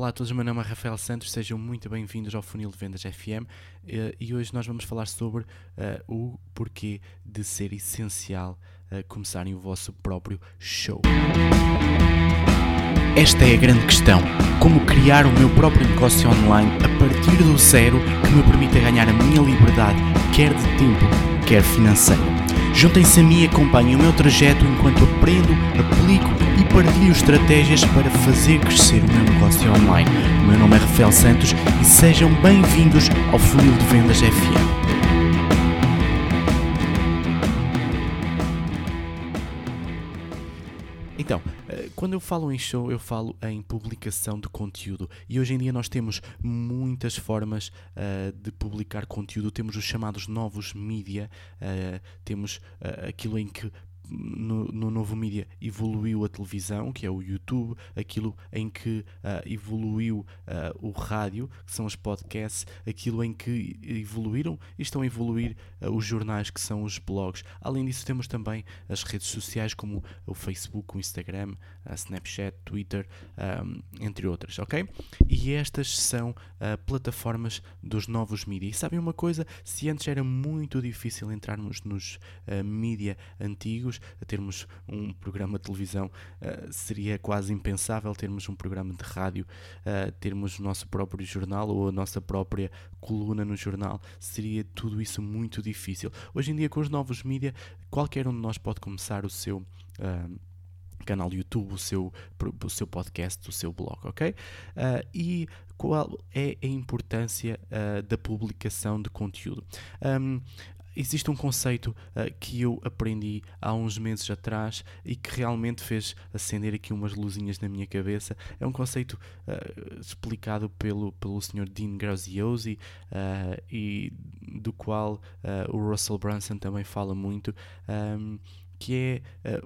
Olá a todos, meu nome é Rafael Santos, sejam muito bem-vindos ao Funil de Vendas FM eh, e hoje nós vamos falar sobre uh, o porquê de ser essencial uh, começarem o vosso próprio show. Esta é a grande questão: como criar o meu próprio negócio online a partir do zero que me permita ganhar a minha liberdade, quer de tempo, quer financeira. Juntem-se a mim e acompanhem o meu trajeto enquanto aprendo, aplico e partilho estratégias para fazer crescer o meu negócio online. O meu nome é Rafael Santos e sejam bem-vindos ao Funil de Vendas FM. Quando eu falo em show, eu falo em publicação de conteúdo. E hoje em dia nós temos muitas formas uh, de publicar conteúdo. Temos os chamados novos mídia, uh, temos uh, aquilo em que no, no, novo mídia evoluiu a televisão, que é o YouTube, aquilo em que uh, evoluiu uh, o rádio, que são os podcasts, aquilo em que evoluíram e estão a evoluir uh, os jornais, que são os blogs. Além disso, temos também as redes sociais como o Facebook, o Instagram, a Snapchat, Twitter, um, entre outras, ok? E estas são plataformas dos novos mídias. E sabem uma coisa? Se antes era muito difícil entrarmos nos mídia antigos, a termos um programa de televisão, uh, seria quase impensável termos um programa de rádio, uh, termos o nosso próprio jornal ou a nossa própria coluna no jornal, seria tudo isso muito difícil. Hoje em dia, com os novos mídias, qualquer um de nós pode começar o seu. Uh, canal YouTube, o seu, o seu podcast, o seu blog, ok? Uh, e qual é a importância uh, da publicação de conteúdo? Um, existe um conceito uh, que eu aprendi há uns meses atrás e que realmente fez acender aqui umas luzinhas na minha cabeça. É um conceito uh, explicado pelo, pelo Sr. Dean Graziosi uh, e do qual o Russell Brunson também fala muito, um, que é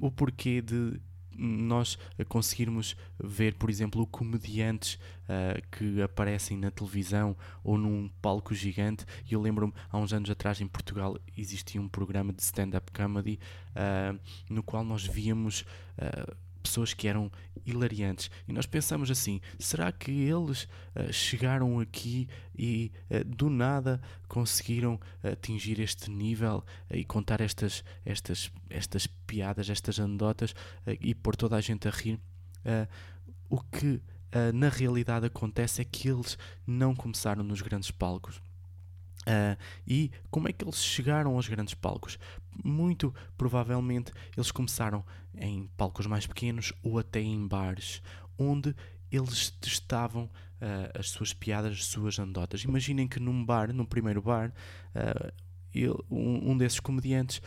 o porquê de nós conseguirmos ver, por exemplo, comediantes uh, que aparecem na televisão ou num palco gigante. Eu lembro-me, há uns anos atrás em Portugal existia um programa de stand-up comedy uh, no qual nós víamos. Pessoas que eram hilariantes. E nós pensamos assim: será que eles uh, chegaram aqui e uh, do nada conseguiram atingir este nível e contar estas, estas, estas piadas, estas anedotas e pôr toda a gente a rir? o que na realidade acontece é que eles não começaram nos grandes palcos. Uh, e como é que eles chegaram aos grandes palcos? Muito provavelmente eles começaram em palcos mais pequenos ou até em bares, onde eles testavam uh, as suas piadas, as suas anedotas. Imaginem que num bar, num primeiro bar, uh, ele, um, um, desses comediantes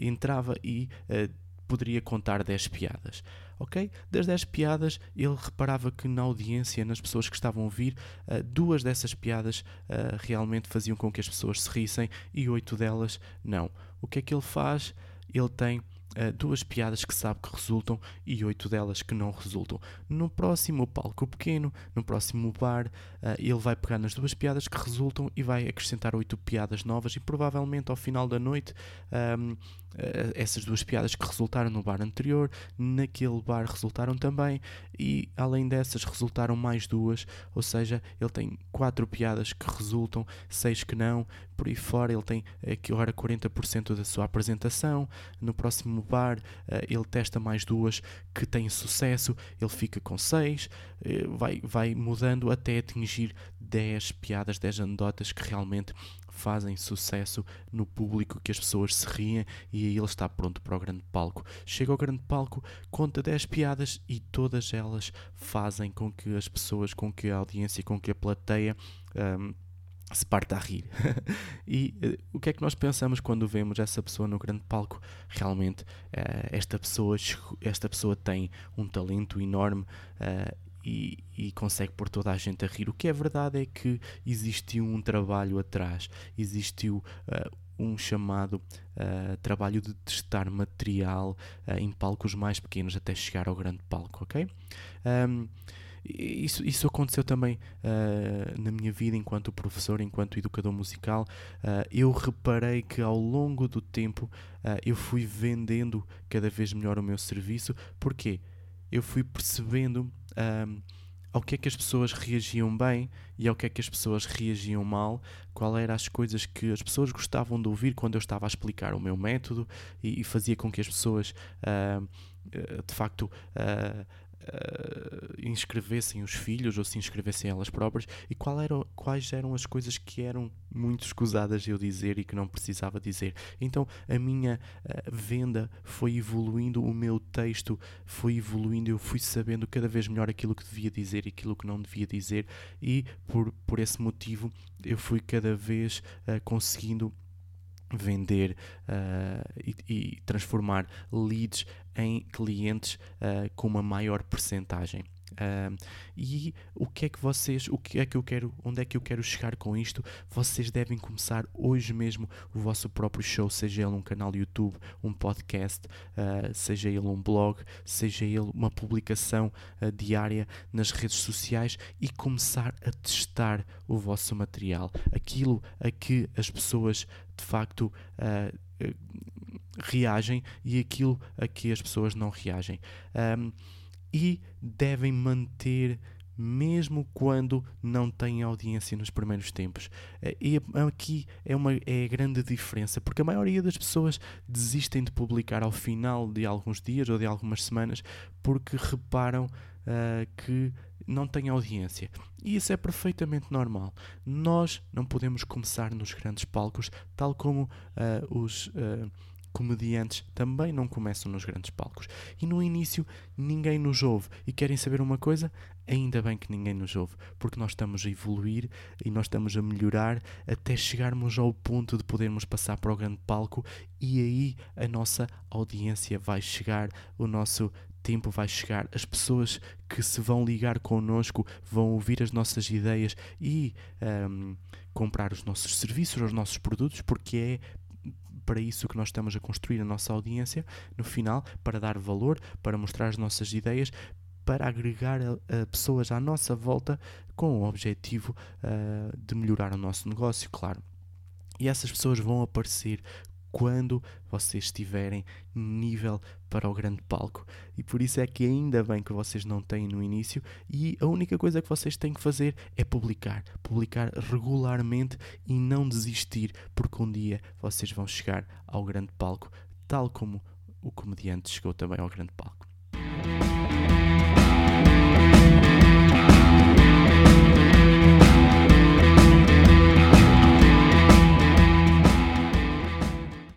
entrava e poderia contar 10 piadas. Ok? Das 10 piadas, ele reparava que na audiência, nas pessoas que estavam a ouvir, uh, duas dessas piadas uh, realmente faziam com que as pessoas se rissem e oito delas não. O que é que ele faz? Ele tem uh, duas piadas que sabe que resultam e oito delas que não resultam. No próximo palco pequeno, no próximo bar, uh, ele vai pegar nas duas piadas que resultam e vai acrescentar oito piadas novas e provavelmente ao final da noite um, eh, essas duas piadas que resultaram no bar anterior, naquele bar resultaram também e além dessas resultaram mais duas, ou seja, ele tem quatro piadas que resultam, seis que não, por aí fora ele tem agora 40% da sua apresentação, no próximo bar, eh, ele testa mais duas que têm sucesso, ele fica com 6, eh, vai, vai mudando até atingir 10 piadas, 10 anedotas que realmente fazem sucesso no público, que as pessoas se riem e aí ele está pronto para o grande palco. Chega ao grande palco, conta 10 piadas e todas elas fazem com que as pessoas, com que a audiência, com que a plateia. Um, se parta a rir. e uh, o que é que nós pensamos quando vemos essa pessoa no grande palco? Realmente, uh, esta, pessoa, esta pessoa tem um talento enorme uh, e, e, consegue pôr toda a gente a rir. O que é verdade é que existiu um trabalho atrás, existiu um chamado trabalho de testar material em palcos mais pequenos até chegar ao grande palco, ok? Um, isso, isso aconteceu também uh, na minha vida enquanto professor, enquanto educador musical. Uh, eu reparei que ao longo do tempo uh, eu fui vendendo cada vez melhor o meu serviço. Porquê? Eu fui percebendo ao que é que as pessoas reagiam bem e ao que é que as pessoas reagiam mal, qual eram as coisas que as pessoas gostavam de ouvir quando eu estava a explicar o meu método e, e fazia com que as pessoas uh, de facto uh, uh, inscrevessem os filhos ou se inscrevessem elas próprias e qual quais eram as coisas que eram muito escusadas eu dizer e que não precisava dizer. Então a minha uh, venda foi evoluindo, o meu texto foi evoluindo, eu fui sabendo cada vez melhor aquilo que devia dizer e aquilo que não devia dizer e por, por esse motivo eu fui cada vez uh, conseguindo vender uh, e, e, transformar leads em clientes uh, com uma maior percentagem. E o que é que vocês, o que é que eu quero, onde é que eu quero chegar com isto? Vocês devem começar hoje mesmo o vosso próprio show, seja ele um canal YouTube, um podcast, uh, seja ele um blog, seja ele uma publicação uh, diária nas redes sociais e começar a testar o vosso material, aquilo a que as pessoas de facto reagem e aquilo a que as pessoas não reagem. Um, e devem manter mesmo quando não têm audiência nos primeiros tempos. Eh, e aqui é, uma, é a grande diferença, porque a maioria das pessoas desistem de publicar ao final de alguns dias ou de algumas semanas porque reparam uh, que não têm audiência. E isso é perfeitamente normal. Nós não podemos começar nos grandes palcos, tal como uh, os. Uh, comediantes também não começam nos grandes palcos. E no início ninguém nos ouve. E querem saber uma coisa? Ainda bem que ninguém nos ouve, porque nós estamos a evoluir e nós estamos a melhorar até chegarmos ao ponto de podermos passar para o grande palco e aí a nossa audiência vai chegar, o nosso tempo vai chegar, as pessoas que se vão ligar connosco vão ouvir as nossas ideias e um, comprar os nossos serviços, os nossos produtos, porque é para isso que nós estamos a construir a nossa audiência, no final, para dar valor, para mostrar as nossas ideias, para agregar a, a pessoas à nossa volta com o objetivo uh, de melhorar o nosso negócio, claro. E essas pessoas vão aparecer quando vocês estiverem nível para o grande palco. E por isso é que ainda bem que vocês não têm no início e a única coisa que vocês têm que fazer é publicar, publicar regularmente e não desistir, porque um dia vocês vão chegar ao grande palco, tal como o comediante chegou também ao grande palco.